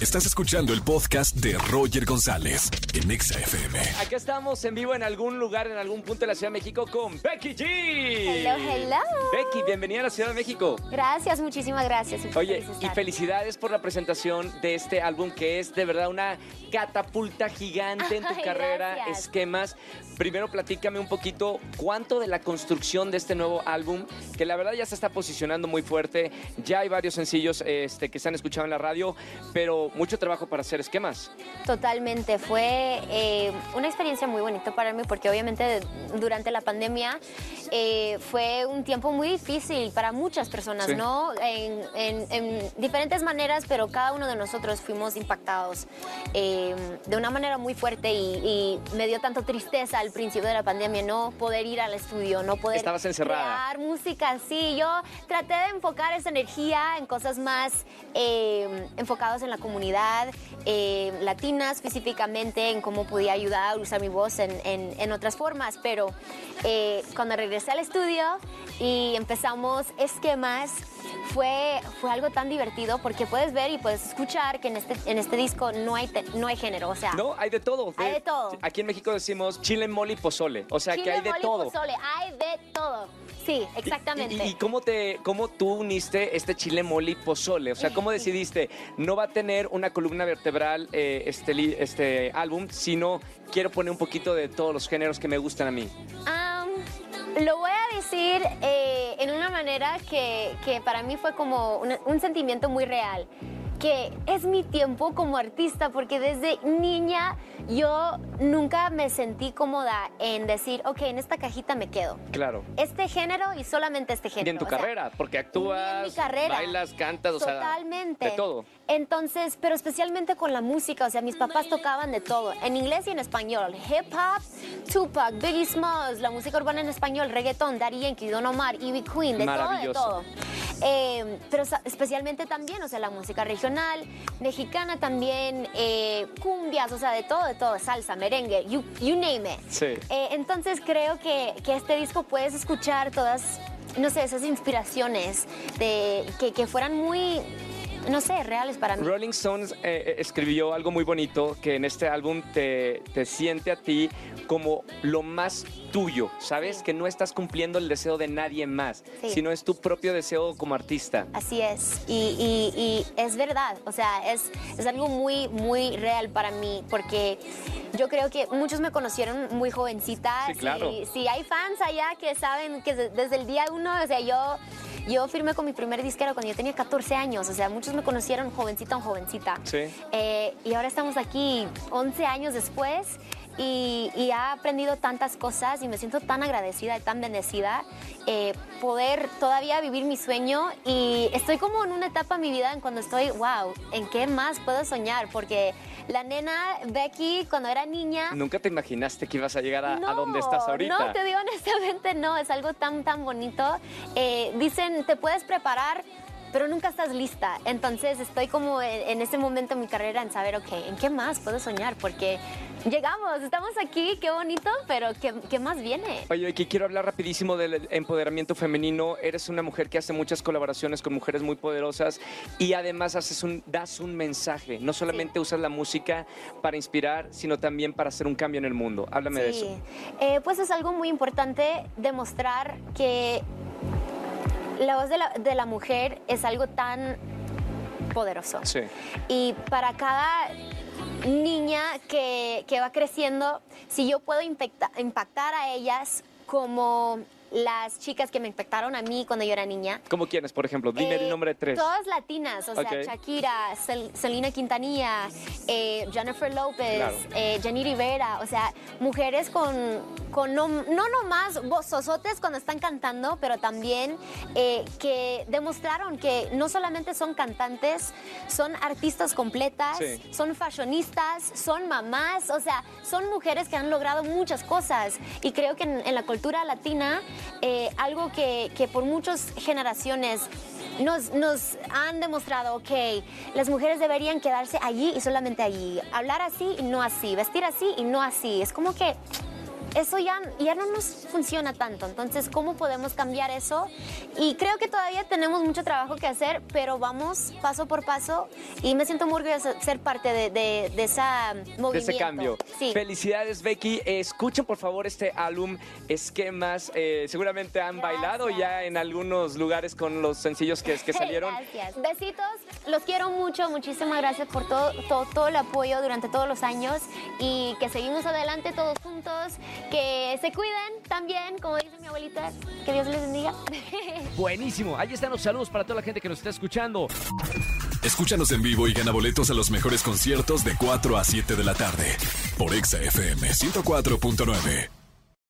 Estás escuchando el podcast de Roger González en Exa FM. Aquí estamos en vivo en algún lugar, en algún punto de la Ciudad de México con Becky G. Hello, hello. Becky, bienvenida a la Ciudad de México. Gracias, muchísimas gracias. Oye, feliz y felicidades por la presentación de este álbum que es de verdad una catapulta gigante en tu Ay, carrera, gracias. esquemas. Primero platícame un poquito cuánto de la construcción de este nuevo álbum, que la verdad ya se está posicionando muy fuerte. Ya hay varios sencillos este, que se han escuchado en la radio, pero mucho trabajo para hacer esquemas. Totalmente, fue eh, una experiencia muy bonita para mí porque obviamente durante la pandemia eh, fue un tiempo muy difícil para muchas personas, Sí. ¿no? En, en- en diferentes maneras, pero cada uno de nosotros fuimos impactados eh, de una manera muy fuerte y, y me dio tanto tristeza al principio de la pandemia no poder ir al estudio, no poder Estabas encerrada. crear música, sí. Yo traté de enfocar esa energía en cosas más eh, enfocadas en la comunidad, eh, latinas específicamente, en cómo podía ayudar a usar mi voz en, en- en otras formas. Pero eh, cuando regresé al estudio y empezamos esquemas, fue, fue algo tan divertido porque puedes ver y puedes escuchar que en este, en este disco no hay, te- no hay género. O sea, No, hay de todo. Hay de todo. Aquí en México decimos chile, mole y pozole. O sea que hay de mole todo. pozole, hay de todo. Sí, exactamente. ¿Y, y- y cómo, te, cómo tú uniste este chile, mole y pozole? O sea, ¿cómo decidiste? No va a tener una columna vertebral eh, este, este álbum, sino quiero poner un poquito de todos los géneros que me gustan a mí. Lo voy a decir eh, en una manera que, que para mí fue como un sentimiento muy real, que es mi tiempo como artista, porque desde niña yo nunca me sentí cómoda en decir, ok, en esta cajita me quedo. Claro. Este género y solamente este género. Y en tu O sea, carrera, porque actúas, ni en mi carrera. bailas, cantas, o sea, Totalmente. de todo. Entonces, pero especialmente con la música, o sea, mis papás tocaban de todo, en inglés y en español. Hip hop, Tupac, Biggie Smalls, la música urbana en español, reggaetón, Daddy Yankee, Don Omar, Ivy Queen, de todo, de todo. Eh, pero especialmente también, o sea, la música mexicana también, eh, cumbias, o sea, de todo, de todo, salsa, merengue, you, you name it. Sí. Eh, entonces creo que, que este disco puedes escuchar todas, no sé, esas inspiraciones de, que, que fueran muy, no sé, reales para mí. Rolling Stones eh, eh, escribió algo muy bonito que en este álbum te, te siente a ti como lo más tuyo, ¿sabes? Sí. Que no estás cumpliendo el deseo de nadie más, Sí. sino es tu propio deseo como artista. Así es, y, y- y es verdad, o sea, es, es algo muy, muy real para mí, porque yo creo que muchos me conocieron muy jovencita. Sí, claro. Si, si hay fans allá que saben que de- desde el día uno, o sea, yo, yo firmé con mi primer disquero cuando yo tenía 14 años, o sea, muchos me conocieron jovencita o jovencita. Sí. Eh, y ahora estamos aquí 11 años después y, y he aprendido tantas cosas y me siento tan agradecida y tan bendecida eh, poder todavía vivir mi sueño y estoy como en una etapa de mi vida en cuando estoy, wow, ¿en qué más puedo soñar? Porque la nena Becky cuando era niña... Nunca te imaginaste que ibas a llegar a, a donde estás ahorita. No, te digo honestamente, no, es algo tan, tan bonito. Eh, dicen, te puedes preparar, pero nunca estás lista. Entonces estoy como en, en ese momento en mi carrera en saber, ok, ¿en qué más puedo soñar? Porque llegamos, estamos aquí, qué bonito, pero ¿qué, qué más viene? Oye, aquí quiero hablar rapidísimo del empoderamiento femenino. Eres una mujer que hace muchas colaboraciones con mujeres muy poderosas y además haces un, das un mensaje. No solamente usas la música para inspirar, sino también para hacer un cambio en el mundo. Háblame de eso. Eh, pues es algo muy importante demostrar que la voz de la, de la mujer es algo tan poderoso. Sí. Y para cada niña que, que va creciendo, si yo puedo impacta- impactar a ellas como las chicas que me impactaron a mí cuando yo era niña. ¿Cómo quiénes, por ejemplo? Dime Eh, el nombre de tres. Todas latinas, o sea. Shakira, Sel- Selena Quintanilla, eh, Jennifer López, Claro. eh, Jenny Rivera, o sea, mujeres con, con no, no nomás vozosotes cuando están cantando, pero también eh, que demostraron que no solamente son cantantes, son artistas completas, Sí. son fashionistas, son mamás, o sea, son mujeres que han logrado muchas cosas. Y creo que en, en la cultura latina, eh, algo que, que por muchas generaciones nos, nos han demostrado, ok, las mujeres deberían quedarse allí y solamente allí, hablar así y no así, vestir así y no así. Es como que eso ya, ya no nos funciona tanto. Entonces, ¿cómo podemos cambiar eso? Y creo que todavía tenemos mucho trabajo que hacer, pero vamos paso por paso y me siento muy orgullosa de ser parte de, de, de esa movimiento. de ese cambio. Sí. Felicidades, Becky. Escuchen, por favor, este álbum Esquemas. Eh, seguramente han Gracias. bailado ya en algunos lugares con los sencillos que, que salieron. Gracias. Besitos, los quiero mucho, muchísimas gracias por todo, todo, todo el apoyo durante todos los años y que seguimos adelante todos juntos, que se cuiden también, como dice mi abuelita, que Dios les bendiga. Buenísimo. Ahí están los saludos para toda la gente que nos está escuchando. Escúchanos en vivo y gana boletos a los mejores conciertos de 4 a 7 de la tarde por Exa FM 104.9.